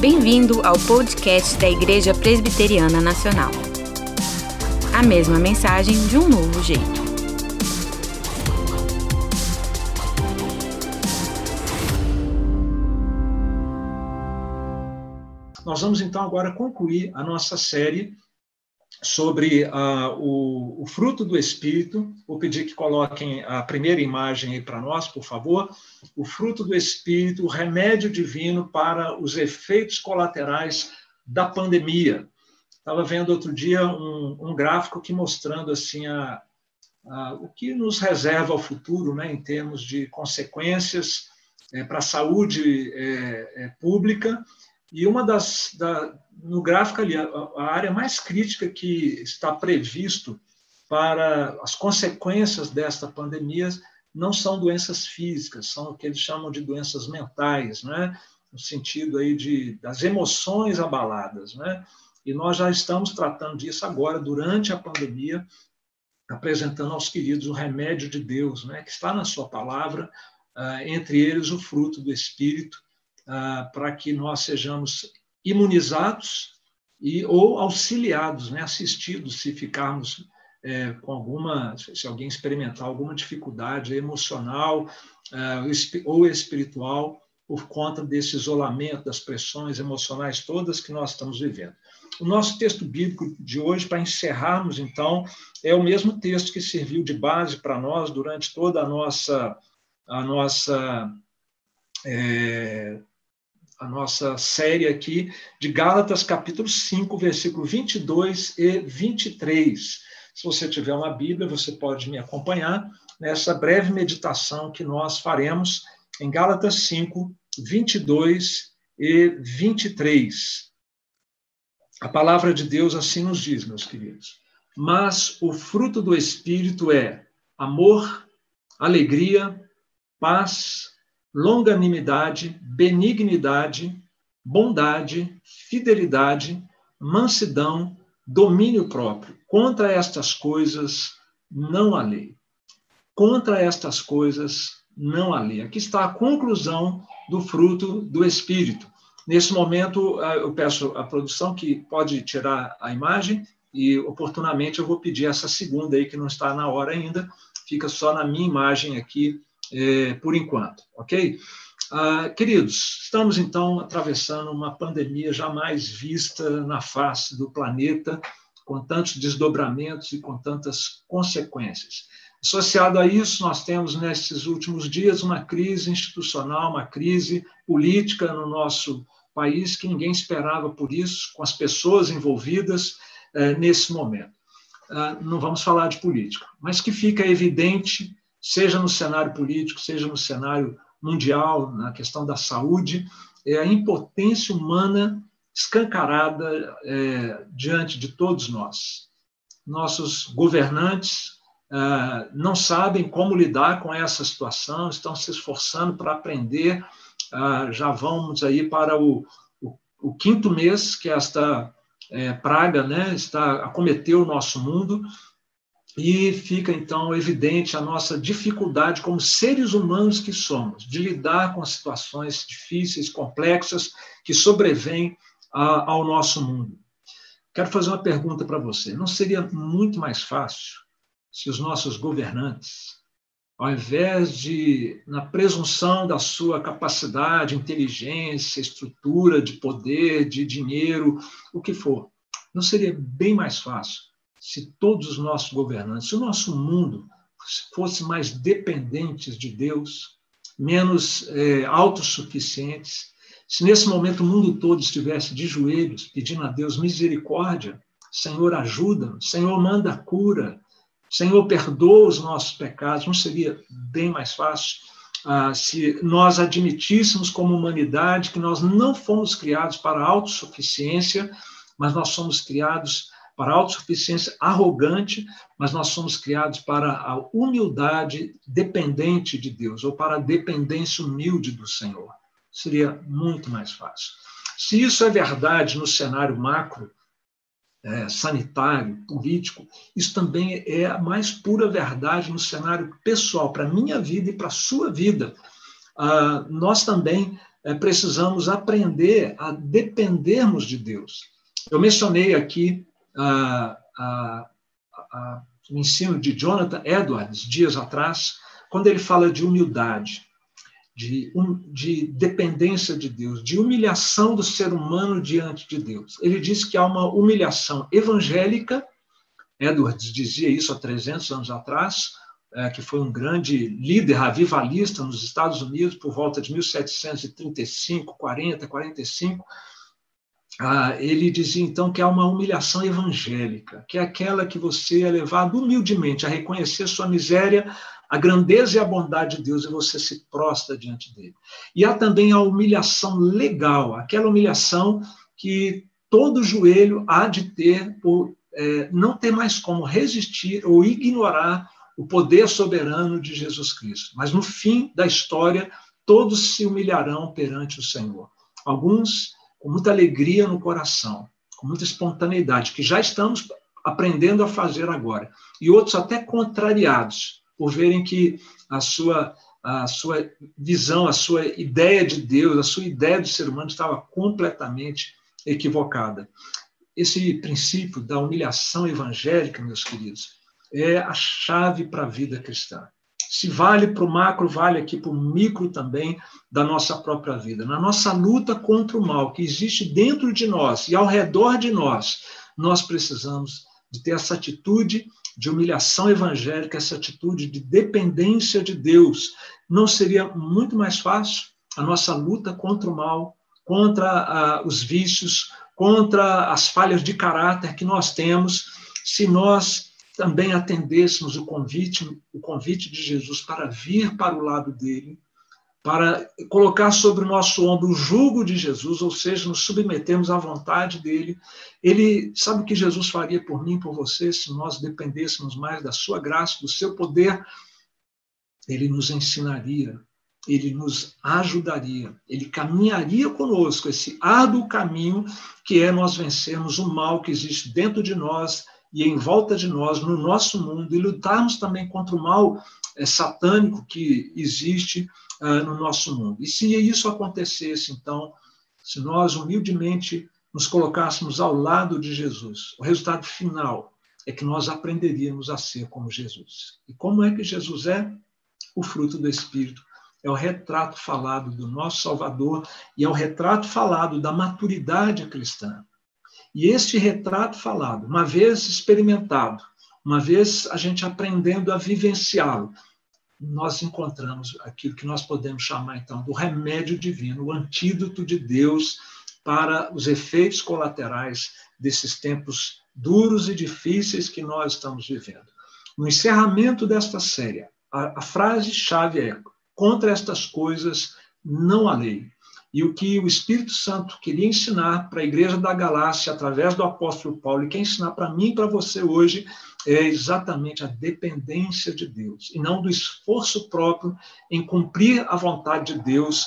Bem-vindo ao podcast da Igreja Presbiteriana Nacional. A mesma mensagem de um novo jeito. Nós vamos então agora concluir a nossa série sobre uh, o, o, fruto do Espírito. Vou pedir que coloquem a primeira imagem aí para nós, por favor. O fruto do Espírito, o remédio divino para os efeitos colaterais da pandemia. Estava vendo outro dia um, um gráfico que mostrando assim a, a, o que nos reserva ao futuro, né, em termos de consequências é, para a saúde é, é, pública. E uma das da, no gráfico ali, a, a área mais crítica que está previsto para as consequências desta pandemia não são doenças físicas, são o que eles chamam de doenças mentais, né? no sentido aí de, das emoções abaladas. Né? E nós já estamos tratando disso agora, durante a pandemia, apresentando aos queridos o remédio de Deus, né? que está na sua palavra, uh, entre eles o fruto do Espírito, uh, para que nós sejamos imunizados e ou auxiliados, né, assistidos se ficarmos é, com alguma, se alguém experimentar alguma dificuldade emocional é, ou espiritual por conta desse isolamento, das pressões emocionais todas que nós estamos vivendo. O nosso texto bíblico de hoje, para encerrarmos, então, é o mesmo texto que serviu de base para nós durante toda a nossa, a nossa é, a nossa série aqui de Gálatas, capítulo 5, versículo 22 e 23. Se você tiver uma Bíblia, você pode me acompanhar nessa breve meditação que nós faremos em Gálatas 5, 22 e 23. A palavra de Deus assim nos diz, meus queridos. Mas o fruto do Espírito é amor, alegria, paz, longanimidade, benignidade, bondade, fidelidade, mansidão, domínio próprio. Contra estas coisas não há lei. Contra estas coisas não há lei. Aqui está a conclusão do fruto do Espírito. Nesse momento, ah, eu peço à produção que pode tirar a imagem e, oportunamente, eu vou pedir essa segunda aí, que não está na hora ainda, fica só na minha imagem aqui é, por enquanto, ok? Ah, queridos, estamos então atravessando uma pandemia jamais vista na face do planeta, com tantos desdobramentos e com tantas consequências. Associado a isso, nós temos nesses últimos dias uma crise institucional, uma crise política no nosso país que ninguém esperava por isso, com as pessoas envolvidas eh, nesse momento. Ah, não vamos falar de política, mas que fica evidente seja no cenário político, seja no cenário mundial, na questão da saúde, é a impotência humana escancarada é, diante de todos nós. Nossos governantes é, não sabem como lidar com essa situação, estão se esforçando para aprender. É, já vamos aí para o, o, o quinto mês que esta é, praga né, está acometeu o nosso mundo e fica então evidente a nossa dificuldade como seres humanos que somos de lidar com situações difíceis, complexas que sobrevêm ao nosso mundo. Quero fazer uma pergunta para você. Não seria muito mais fácil se os nossos governantes, ao invés de, na presunção da sua capacidade, inteligência, estrutura de poder, de dinheiro, o que for, não seria bem mais fácil se todos os nossos governantes, se o nosso mundo fosse mais dependentes de Deus, menos é, autossuficientes, se nesse momento o mundo todo estivesse de joelhos pedindo a Deus misericórdia, Senhor ajuda, Senhor manda cura, Senhor perdoa os nossos pecados, não seria bem mais fácil? Ah, se nós admitíssemos como humanidade que nós não fomos criados para autossuficiência, mas nós somos criados para a autossuficiência arrogante, mas nós somos criados para a humildade dependente de Deus, ou para a dependência humilde do Senhor. Seria muito mais fácil. Se isso é verdade no cenário macro, é, sanitário, político, isso também é a mais pura verdade no cenário pessoal, para a minha vida e para a sua vida. Ah, nós também é, precisamos aprender a dependermos de Deus. Eu mencionei aqui ah, ah, ah, o ensino de Jonathan Edwards, dias atrás, quando ele fala de humildade, de, um, de dependência de Deus, de humilhação do ser humano diante de Deus. Ele diz que há uma humilhação evangélica, Edwards dizia isso há 300 anos atrás, é, que foi um grande líder avivalista nos Estados Unidos por volta de 1735, 40, 45. Ah, ele dizia então que há uma humilhação evangélica, que é aquela que você é levado humildemente a reconhecer sua miséria, a grandeza e a bondade de Deus e você se prostra diante dele. E há também a humilhação legal, aquela humilhação que todo joelho há de ter por é, não ter mais como resistir ou ignorar o poder soberano de Jesus Cristo. Mas no fim da história, todos se humilharão perante o Senhor. Alguns com muita alegria no coração, com muita espontaneidade, que já estamos aprendendo a fazer agora. E outros até contrariados, por verem que a sua, a sua visão, a sua ideia de Deus, a sua ideia do ser humano estava completamente equivocada. Esse princípio da humilhação evangélica, meus queridos, é a chave para a vida cristã. Se vale para o macro, vale aqui para o micro também da nossa própria vida. Na nossa luta contra o mal que existe dentro de nós e ao redor de nós, nós precisamos de ter essa atitude de humilhação evangélica, essa atitude de dependência de Deus. Não seria muito mais fácil a nossa luta contra o mal, contra uh, os vícios, contra as falhas de caráter que nós temos, se nós também atendêssemos o convite, o convite de Jesus para vir para o lado dele, para colocar sobre o nosso ombro o jugo de Jesus, ou seja, nos submetemos à vontade dele. Ele sabe o que Jesus faria por mim, por você, se nós dependêssemos mais da sua graça, do seu poder. Ele nos ensinaria, ele nos ajudaria, ele caminharia conosco esse árduo caminho que é nós vencermos o mal que existe dentro de nós e em volta de nós, no nosso mundo, e lutarmos também contra o mal é, satânico que existe uh, no nosso mundo. E se isso acontecesse, então, se nós humildemente nos colocássemos ao lado de Jesus, o resultado final é que nós aprenderíamos a ser como Jesus. E como é que Jesus é? O fruto do Espírito. É o retrato falado do nosso Salvador e é o retrato falado da maturidade cristã. E este retrato falado, uma vez experimentado, uma vez a gente aprendendo a vivenciá-lo, nós encontramos aquilo que nós podemos chamar então do remédio divino, o antídoto de Deus para os efeitos colaterais desses tempos duros e difíceis que nós estamos vivendo. No encerramento desta série, a, a frase-chave é: contra estas coisas não há lei. E o que o Espírito Santo queria ensinar para a igreja da Galácia, através do apóstolo Paulo, e quer ensinar para mim e para você hoje, é exatamente a dependência de Deus, e não do esforço próprio em cumprir a vontade de Deus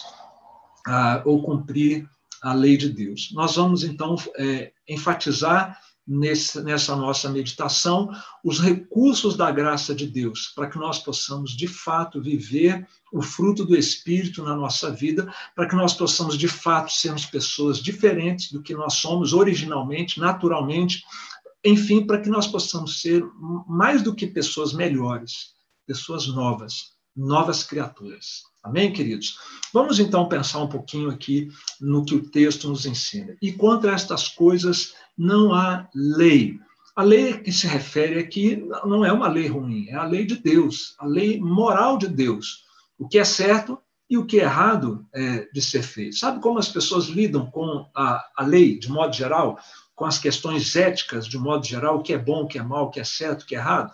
ah, ou cumprir a lei de Deus. Nós vamos, então, é, enfatizar nesse, nessa nossa meditação os recursos da graça de Deus, para que nós possamos, de fato, viver o fruto do Espírito na nossa vida, para que nós possamos, de fato, sermos pessoas diferentes do que nós somos originalmente, naturalmente, enfim, para que nós possamos ser mais do que pessoas melhores, pessoas novas, novas criaturas. Amém, queridos? Vamos então pensar um pouquinho aqui no que o texto nos ensina. E contra estas coisas não há lei. A lei que se refere aqui não é uma lei ruim, é a lei de Deus, a lei moral de Deus. O que é certo e o que é errado é, de ser feito. Sabe como as pessoas lidam com a, a lei, de modo geral, com as questões éticas, de modo geral, o que é bom, o que é mal, o que é certo, o que é errado?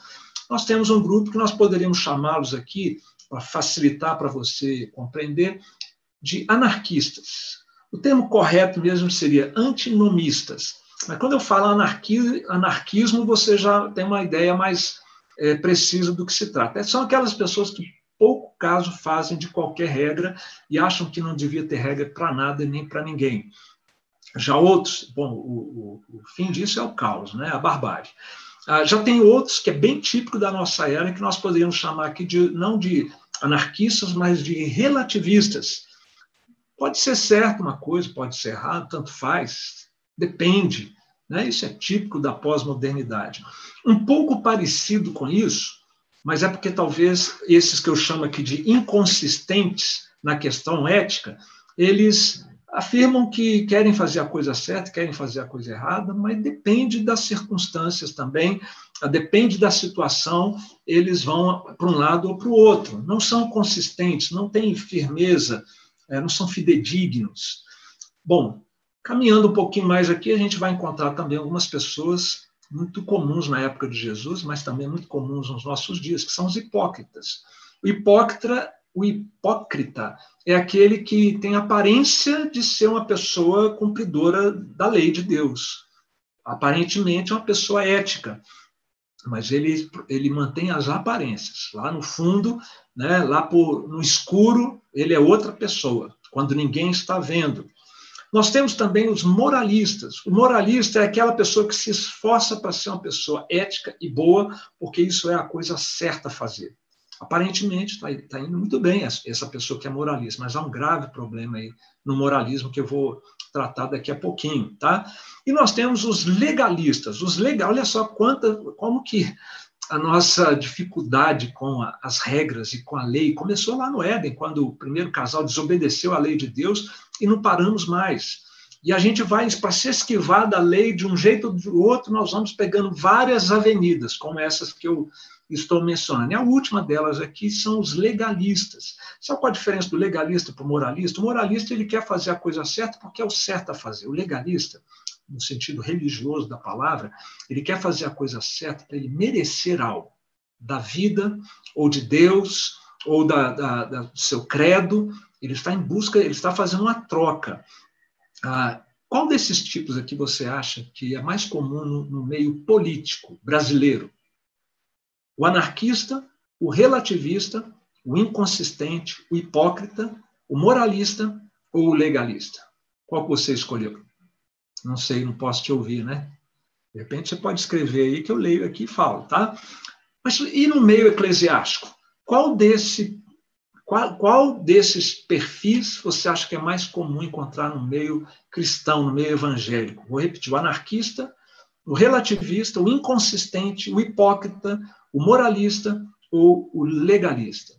Nós temos um grupo que nós poderíamos chamá-los aqui, para facilitar para você compreender, de anarquistas. O termo correto mesmo seria antinomistas. Mas quando eu falo anarquismo, você já tem uma ideia mais é, precisa do que se trata. São aquelas pessoas que pouco caso fazem de qualquer regra e acham que não devia ter regra para nada nem para ninguém. Já outros, bom, o, o, o, fim disso é o caos, né? a barbárie. Ah, já tem outros que é bem típico da nossa era, que nós poderíamos chamar aqui de não de anarquistas, mas de relativistas. Pode ser certo uma coisa, pode ser errado, tanto faz, depende. Né? Isso é típico da pós-modernidade. Um pouco parecido com isso, mas é porque talvez esses que eu chamo aqui de inconsistentes na questão ética, eles afirmam que querem fazer a coisa certa, querem fazer a coisa errada, mas depende das circunstâncias também, depende da situação, eles vão para um lado ou para o outro. Não são consistentes, não têm firmeza, é, não são fidedignos. Bom, caminhando um pouquinho mais aqui, a gente vai encontrar também algumas pessoas muito comuns na época de Jesus, mas também muito comuns nos nossos dias, que são os hipócritas. O hipócrita o hipócrita é aquele que tem aparência de ser uma pessoa cumpridora da lei de Deus. Aparentemente é uma pessoa ética, mas ele, ele mantém as aparências. Lá no fundo, né, lá por, no escuro, ele é outra pessoa, quando ninguém está vendo. Nós temos também os moralistas. O moralista é aquela pessoa que se esforça para ser uma pessoa ética e boa, porque isso é a coisa certa a fazer. Aparentemente está tá indo muito bem essa pessoa que é moralista, mas há um grave problema aí no moralismo que eu vou tratar daqui a pouquinho, tá? E nós temos os legalistas. Os legal, olha só quanta, como que a nossa dificuldade com a, as regras e com a lei começou lá no Éden, quando o primeiro casal desobedeceu à lei de Deus e não paramos mais. E a gente vai, para se esquivar da lei de um jeito ou do outro, nós vamos pegando várias avenidas, como essas que eu estou mencionando. E a última delas aqui são os legalistas. Sabe qual a diferença do legalista para o moralista? O moralista ele quer fazer a coisa certa porque é o certo a fazer. O legalista, no sentido religioso da palavra, ele quer fazer a coisa certa para ele merecer algo da vida, ou de Deus, ou da, da, da, do seu credo. Ele está em busca, ele está fazendo uma troca. Ah, qual desses tipos aqui você acha que é mais comum no, no meio político brasileiro? o anarquista, o relativista, o inconsistente, o hipócrita, o moralista ou o legalista? Qual você escolheu? Não sei, não posso te ouvir, né? De repente você pode escrever aí que eu leio aqui e falo, tá? Mas e no meio eclesiástico? Qual desse qual, qual desses perfis você acha que é mais comum encontrar no meio cristão, no meio evangélico? Vou repetir: o anarquista, o relativista, o inconsistente, o hipócrita, o moralista ou o legalista.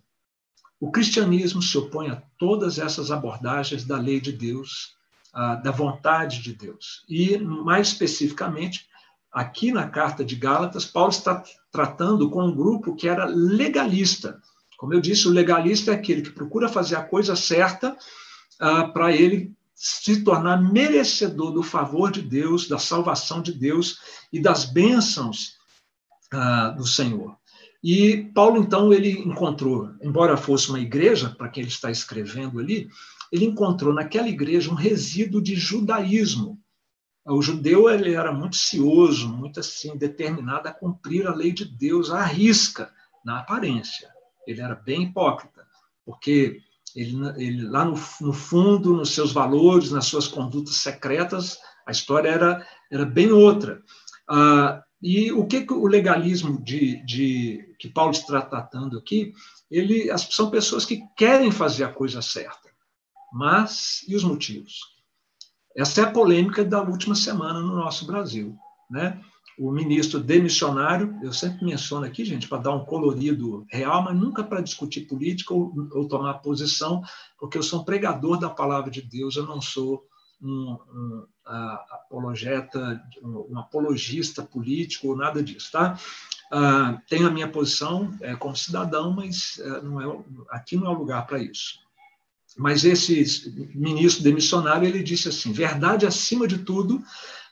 O cristianismo se opõe a todas essas abordagens da lei de Deus, da vontade de Deus. E, mais especificamente, aqui na carta de Gálatas, Paulo está tratando com um grupo que era legalista. Como eu disse, o legalista é aquele que procura fazer a coisa certa para ele se tornar merecedor do favor de Deus, da salvação de Deus e das bênçãos ah, do Senhor. E Paulo, então, ele encontrou, embora fosse uma igreja, para quem ele está escrevendo ali, ele encontrou naquela igreja um resíduo de judaísmo. O judeu ele era muito cioso, muito assim, determinado a cumprir a lei de Deus à risca, na aparência. Ele era bem hipócrita, porque ele, ele lá no, no fundo, nos seus valores, nas suas condutas secretas, a história era, era bem outra. Ah, e o que, que o legalismo de, de, que Paulo está tratando aqui, ele, as, são pessoas que querem fazer a coisa certa, mas e os motivos? Essa é a polêmica da última semana no nosso Brasil. Né? O ministro demissionário, eu sempre menciono aqui, gente, para dar um colorido real, mas nunca para discutir política ou, ou tomar posição, porque eu sou um pregador da palavra de Deus, eu não sou um, um apologeta, um apologista político ou nada disso, tá? Uh, tenho a minha posição é, como cidadão, mas é, não é, aqui não é o lugar para isso. Mas esse ministro demissionário ele disse assim: verdade acima de tudo,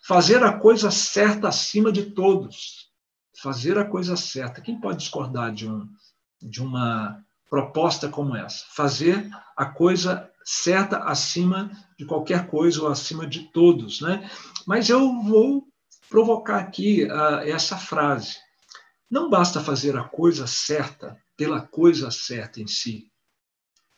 fazer a coisa certa acima de todos. Fazer a coisa certa. Quem pode discordar de, um, de uma proposta como essa? Fazer a coisa certa acima de qualquer coisa ou acima de todos, né? Mas eu vou provocar aqui uh, essa frase. Não basta fazer a coisa certa pela coisa certa em si,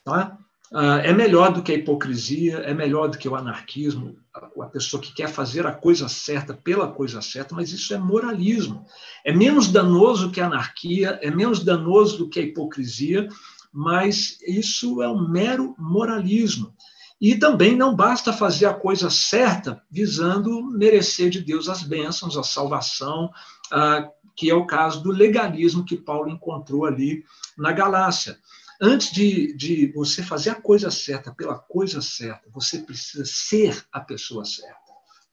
tá? Uh, é melhor do que a hipocrisia, é melhor do que o anarquismo, a, pessoa que quer fazer a coisa certa pela coisa certa, mas isso é moralismo. É menos danoso que a anarquia, é menos danoso do que a hipocrisia, mas isso é um mero moralismo. E também não basta fazer a coisa certa visando merecer de Deus as bênçãos, a salvação, ah, que é o caso do legalismo que Paulo encontrou ali na Galácia. Antes de, de você fazer a coisa certa pela coisa certa, você precisa ser a pessoa certa.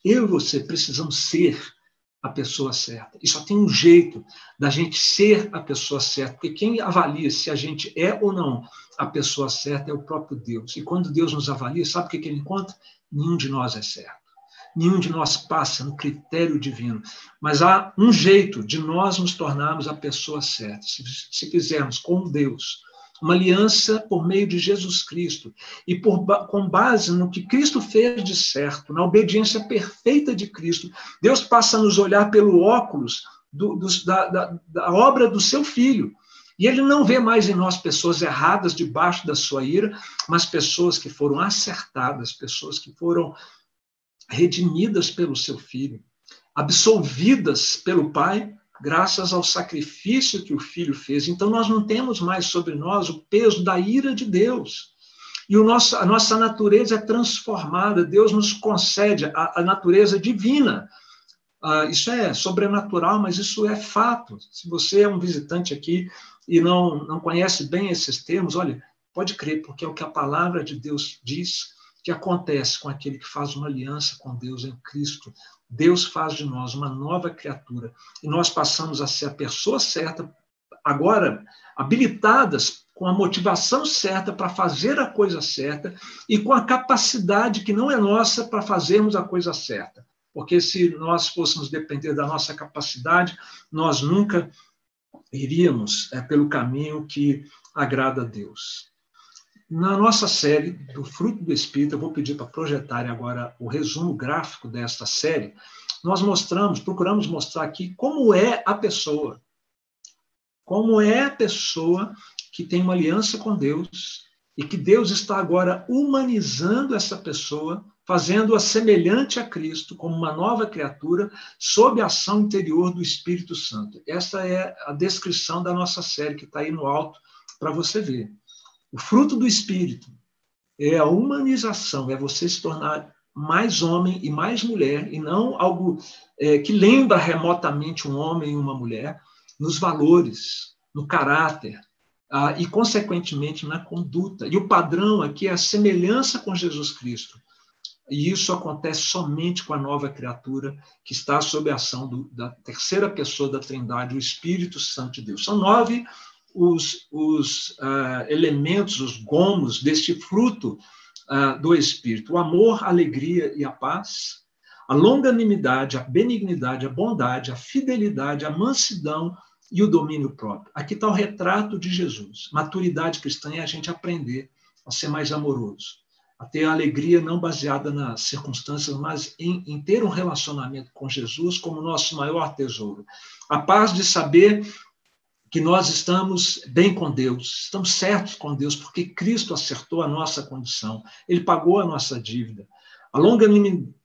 Eu e você precisamos ser a pessoa certa. E só tem um jeito da gente ser a pessoa certa, porque quem avalia se a gente é ou não a pessoa certa é o próprio Deus. E quando Deus nos avalia, sabe o que ele encontra? Nenhum de nós é certo. Nenhum de nós passa no critério divino. Mas há um jeito de nós nos tornarmos a pessoa certa. Se, se fizermos com Deus uma aliança por meio de Jesus Cristo e por, com base no que Cristo fez de certo, na obediência perfeita de Cristo, Deus passa a nos olhar pelo óculos do, do, da, da, da obra do seu Filho. E ele não vê mais em nós pessoas erradas debaixo da sua ira, mas pessoas que foram acertadas, pessoas que foram redimidas pelo seu filho, absolvidas pelo Pai graças ao sacrifício que o Filho fez. Então, nós não temos mais sobre nós o peso da ira de Deus. E o nosso, a nossa natureza é transformada, Deus nos concede a, a natureza divina. Ah, isso é sobrenatural, mas isso é fato. Se você é um visitante aqui e não, não conhece bem esses termos, olha, pode crer, porque é o que a palavra de Deus diz que acontece com aquele que faz uma aliança com Deus em Cristo. Deus faz de nós uma nova criatura e nós passamos a ser a pessoa certa, agora habilitadas com a motivação certa para fazer a coisa certa e com a capacidade que não é nossa para fazermos a coisa certa. Porque se nós fôssemos depender da nossa capacidade, nós nunca iríamos é, pelo caminho que agrada a Deus. Na nossa série do Fruto do Espírito, eu vou pedir para projetarem agora o resumo gráfico desta série. Nós mostramos, procuramos mostrar aqui como é a pessoa. Como é a pessoa que tem uma aliança com Deus e que Deus está agora humanizando essa pessoa, fazendo-a semelhante a Cristo, como uma nova criatura, sob a ação interior do Espírito Santo. Essa é a descrição da nossa série, que está aí no alto para você ver. O fruto do Espírito é a humanização, é você se tornar mais homem e mais mulher, e não algo é, que lembra remotamente um homem e uma mulher, nos valores, no caráter, ah, e, consequentemente, na conduta. E o padrão aqui é a semelhança com Jesus Cristo. E isso acontece somente com a nova criatura que está sob a ação do, da terceira pessoa da Trindade, o Espírito Santo de Deus. São nove os, os uh, elementos, os gomos deste fruto uh, do Espírito: o amor, a alegria e a paz, a longanimidade, a benignidade, a bondade, a fidelidade, a mansidão e o domínio próprio. Aqui está o retrato de Jesus. Maturidade cristã é a gente aprender a ser mais amoroso, a ter a alegria não baseada nas circunstâncias, mas em, em ter um relacionamento com Jesus como nosso maior tesouro. A paz de saber que nós estamos bem com Deus, estamos certos com Deus, porque Cristo acertou a nossa condição, Ele pagou a nossa dívida. A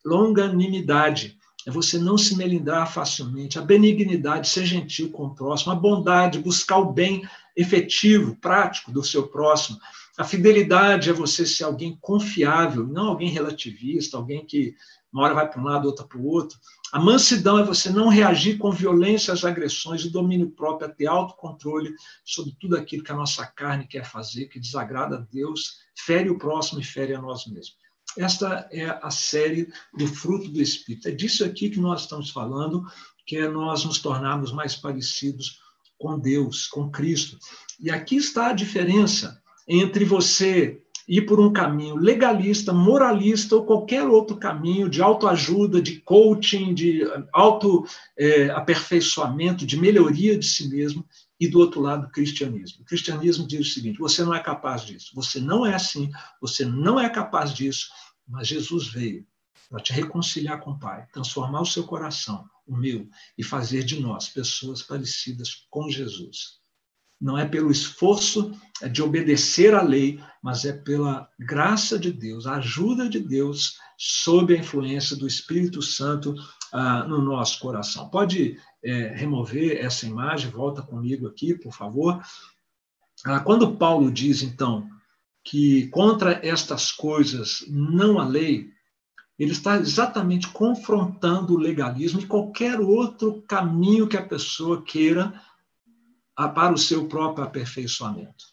longanimidade é você não se melindrar facilmente, a benignidade, ser gentil com o próximo, a bondade, buscar o bem efetivo, prático do seu próximo. A fidelidade é você ser alguém confiável, não alguém relativista, alguém que uma hora vai para um lado, outra para o outro. A mansidão é você não reagir com violência às agressões, o domínio próprio, é ter autocontrole sobre tudo aquilo que a nossa carne quer fazer, que desagrada a Deus, fere o próximo e fere a nós mesmos. Esta é a série do fruto do Espírito. É disso aqui que nós estamos falando, que é nós nos tornarmos mais parecidos com Deus, com Cristo. E aqui está a diferença entre você ir por um caminho legalista, moralista ou qualquer outro caminho de autoajuda, de coaching, de auto-aperfeiçoamento, é, de melhoria de si mesmo, e do outro lado, o cristianismo. O cristianismo diz o seguinte: você não é capaz disso, você não é assim, você não é capaz disso, mas Jesus veio para te reconciliar com o Pai, transformar o seu coração, o meu, e fazer de nós pessoas parecidas com Jesus não é pelo esforço de obedecer à lei, mas é pela graça de Deus, a ajuda de Deus, sob a influência do Espírito Santo ah, no nosso coração. Pode é, remover essa imagem, volta comigo aqui, por favor. Ah, quando Paulo diz, então, que contra estas coisas não há lei, ele está exatamente confrontando o legalismo e qualquer outro caminho que a pessoa queira para o seu próprio aperfeiçoamento.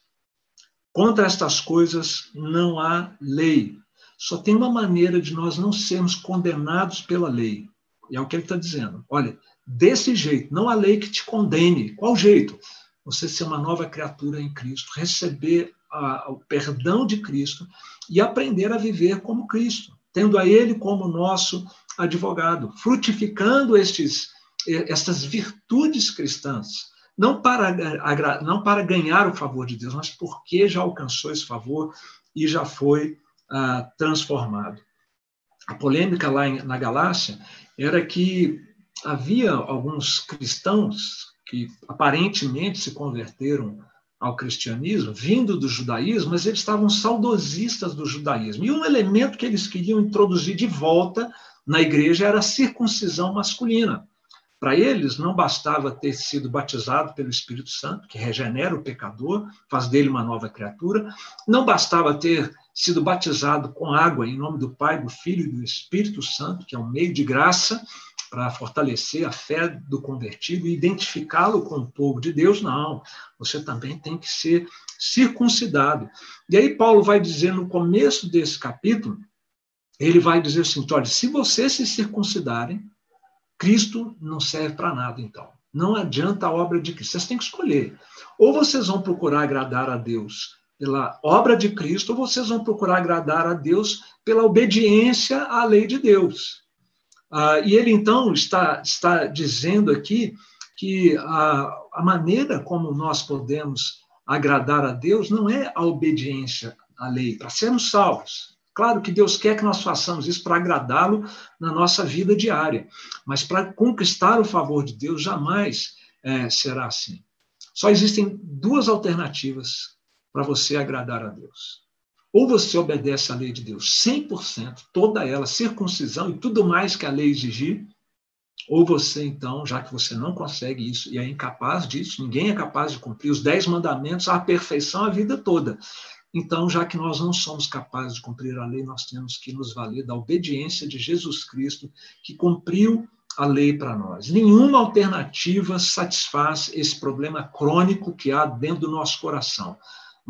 Contra estas coisas não há lei. Só tem uma maneira de nós não sermos condenados pela lei. E é o que ele está dizendo. Olha, desse jeito, não há lei que te condene. Qual jeito? Você ser uma nova criatura em Cristo, receber a, o perdão de Cristo e aprender a viver como Cristo, tendo a Ele como nosso advogado, frutificando estes, estas virtudes cristãs, não para, não para ganhar o favor de Deus, mas porque já alcançou esse favor e já foi ah, transformado. A polêmica lá em, na Galácia era que havia alguns cristãos que aparentemente se converteram ao cristianismo, vindo do judaísmo, mas eles estavam saudosistas do judaísmo. E um elemento que eles queriam introduzir de volta na igreja era a circuncisão masculina. Para eles, não bastava ter sido batizado pelo Espírito Santo, que regenera o pecador, faz dele uma nova criatura, não bastava ter sido batizado com água em nome do Pai, do Filho e do Espírito Santo, que é um meio de graça, para fortalecer a fé do convertido e identificá-lo com o povo de Deus, não. Você também tem que ser circuncidado. E aí Paulo vai dizer no começo desse capítulo, ele vai dizer assim, olha, se vocês se circuncidarem, Cristo não serve para nada, então. Não adianta a obra de Cristo. Vocês têm que escolher. Ou vocês vão procurar agradar a Deus pela obra de Cristo, ou vocês vão procurar agradar a Deus pela obediência à lei de Deus. Ah, e ele, então, está, está dizendo aqui que a, a maneira como nós podemos agradar a Deus não é a obediência à lei, para sermos salvos. Claro que Deus quer que nós façamos isso para agradá-lo na nossa vida diária, mas para conquistar o favor de Deus jamais é, será assim. Só existem duas alternativas para você agradar a Deus. Ou você obedece à lei de Deus 100%, toda ela, circuncisão e tudo mais que a lei exigir, ou você, então, já que você não consegue isso e é incapaz disso, ninguém é capaz de cumprir os dez mandamentos à perfeição a vida toda. Então, já que nós não somos capazes de cumprir a lei, nós temos que nos valer da obediência de Jesus Cristo, que cumpriu a lei para nós. Nenhuma alternativa satisfaz esse problema crônico que há dentro do nosso coração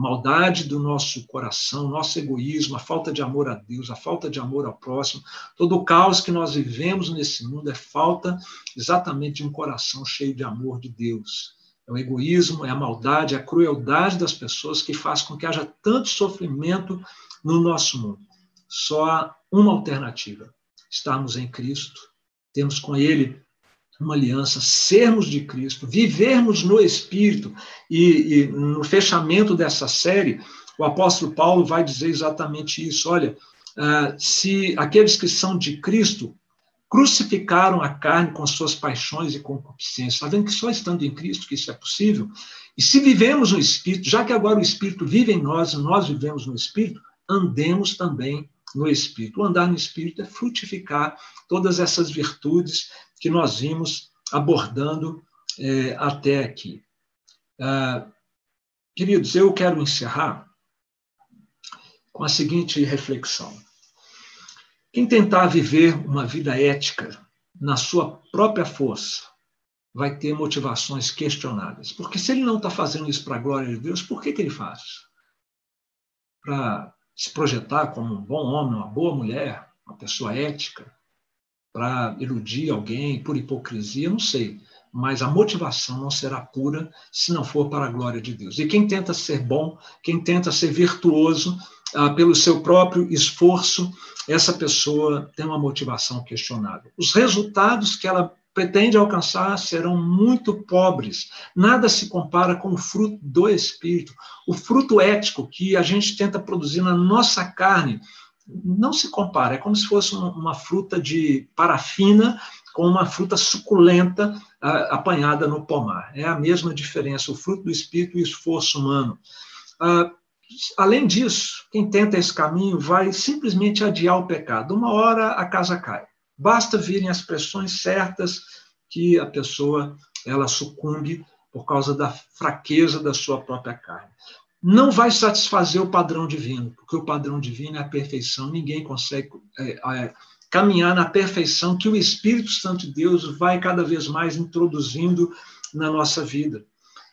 maldade do nosso coração, nosso egoísmo, a falta de amor a Deus, a falta de amor ao próximo, todo o caos que nós vivemos nesse mundo é falta exatamente de um coração cheio de amor de Deus. É o egoísmo, é a maldade, é a crueldade das pessoas que faz com que haja tanto sofrimento no nosso mundo. Só há uma alternativa: estarmos em Cristo, temos com Ele uma aliança, sermos de Cristo, vivermos no Espírito. E, e, no fechamento dessa série, o apóstolo Paulo vai dizer exatamente isso. Olha, uh, se aqueles que são de Cristo crucificaram a carne com suas paixões e concupiscências, está vendo que só estando em Cristo que isso é possível? E se vivemos no Espírito, já que agora o Espírito vive em nós e nós vivemos no Espírito, andemos também no Espírito. O andar no Espírito é frutificar todas essas virtudes que nós vimos abordando é, até aqui. Ah, queridos, eu quero encerrar com a seguinte reflexão. Quem tentar viver uma vida ética na sua própria força vai ter motivações questionáveis. Porque se ele não está fazendo isso para a glória de Deus, por que, que ele faz? Para se projetar como um bom homem, uma boa mulher, uma pessoa ética, para iludir alguém, por hipocrisia, não sei. Mas a motivação não será pura se não for para a glória de Deus. E quem tenta ser bom, quem tenta ser virtuoso ah, pelo seu próprio esforço, essa pessoa tem uma motivação questionável. Os resultados que ela pretende alcançar serão muito pobres. Nada se compara com o fruto do Espírito, o fruto ético que a gente tenta produzir na nossa carne não se compara, é como se fosse uma fruta de parafina com uma fruta suculenta uh, apanhada no pomar. É a mesma diferença, o fruto do espírito e o esforço humano. Uh, além disso, quem tenta esse caminho vai simplesmente adiar o pecado. Uma hora a casa cai. Basta virem as pressões certas que a pessoa ela sucumbe por causa da fraqueza da sua própria carne. não vai satisfazer o padrão divino, porque o padrão divino é a perfeição. Ninguém consegue é, é, caminhar na perfeição que o Espírito Santo de Deus vai cada vez mais introduzindo na nossa vida.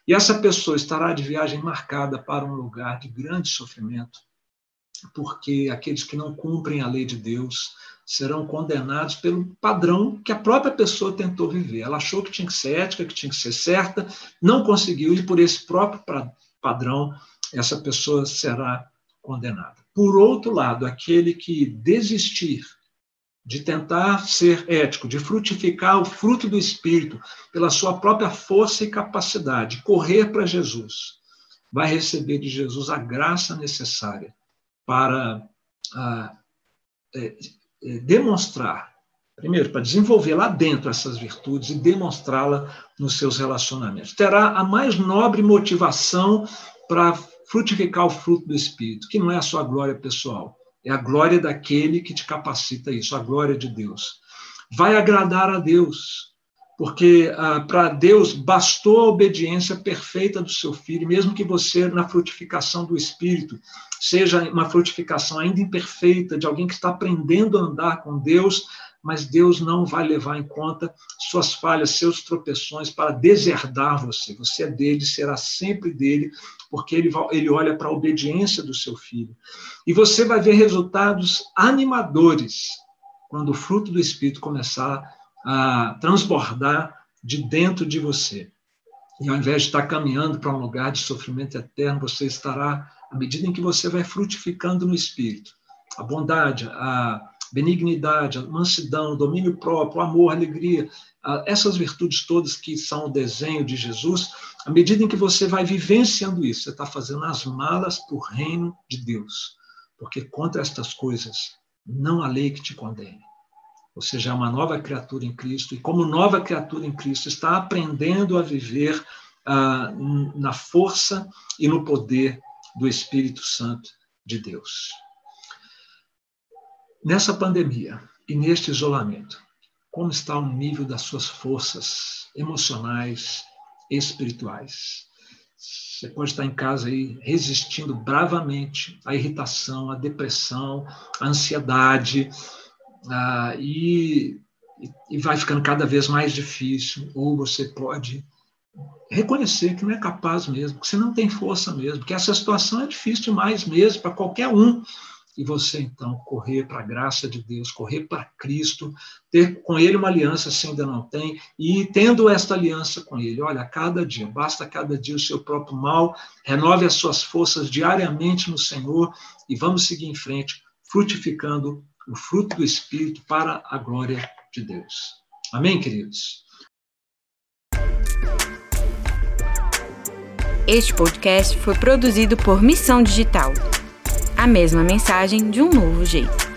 E essa pessoa estará de viagem marcada para um lugar de grande sofrimento, porque aqueles que não cumprem a lei de Deus serão condenados pelo padrão que a própria pessoa tentou viver. Ela achou que tinha que ser ética, que tinha que ser certa, não conseguiu, e por esse próprio padrão, essa pessoa será condenada. Por outro lado, aquele que desistir de tentar ser ético, de frutificar o fruto do Espírito pela sua própria força e capacidade, correr para Jesus, vai receber de Jesus a graça necessária para ah, é, é, demonstrar, primeiro, para desenvolver lá dentro essas virtudes e demonstrá-la nos seus relacionamentos. Terá a mais nobre motivação para frutificar o fruto do Espírito, que não é a sua glória pessoal, é a glória daquele que te capacita isso, a glória de Deus. Vai agradar a Deus, porque ah, para Deus bastou a obediência perfeita do seu filho, mesmo que você, na frutificação do Espírito, seja uma frutificação ainda imperfeita, de alguém que está aprendendo a andar com Deus, mas Deus não vai levar em conta suas falhas, seus tropeções para deserdar você. Você é dele, será sempre dele, porque ele, ele olha para a obediência do seu filho. E você vai ver resultados animadores quando o fruto do Espírito começar a transbordar de dentro de você. E ao invés de estar caminhando para um lugar de sofrimento eterno, você estará, à medida em que você vai frutificando no Espírito, a bondade, a benignidade, a mansidão, o domínio próprio, o amor, a alegria, essas virtudes todas que são o desenho de Jesus, à medida em que você vai vivenciando isso, você está fazendo as malas para o reino de Deus. Porque contra estas coisas não há lei que te condene ou seja, é uma nova criatura em Cristo, e como nova criatura em Cristo, está aprendendo a viver ah, na força e no poder do Espírito Santo de Deus. Nessa pandemia e neste isolamento, como está o nível das suas forças emocionais, espirituais? Você pode estar em casa aí resistindo bravamente à irritação, à depressão, à ansiedade, ah, e, e vai ficando cada vez mais difícil, ou você pode reconhecer que não é capaz mesmo, que você não tem força mesmo, que essa situação é difícil demais mesmo para qualquer um. E você então correr para a graça de Deus, correr para Cristo, ter com Ele uma aliança se ainda não tem, e tendo esta aliança com Ele, olha, cada dia, basta cada dia o seu próprio mal, renove as suas forças diariamente no Senhor e vamos seguir em frente, frutificando o fruto do Espírito para a glória de Deus. Amém, queridos? Este podcast foi produzido por Missão Digital. A mesma mensagem de um novo jeito.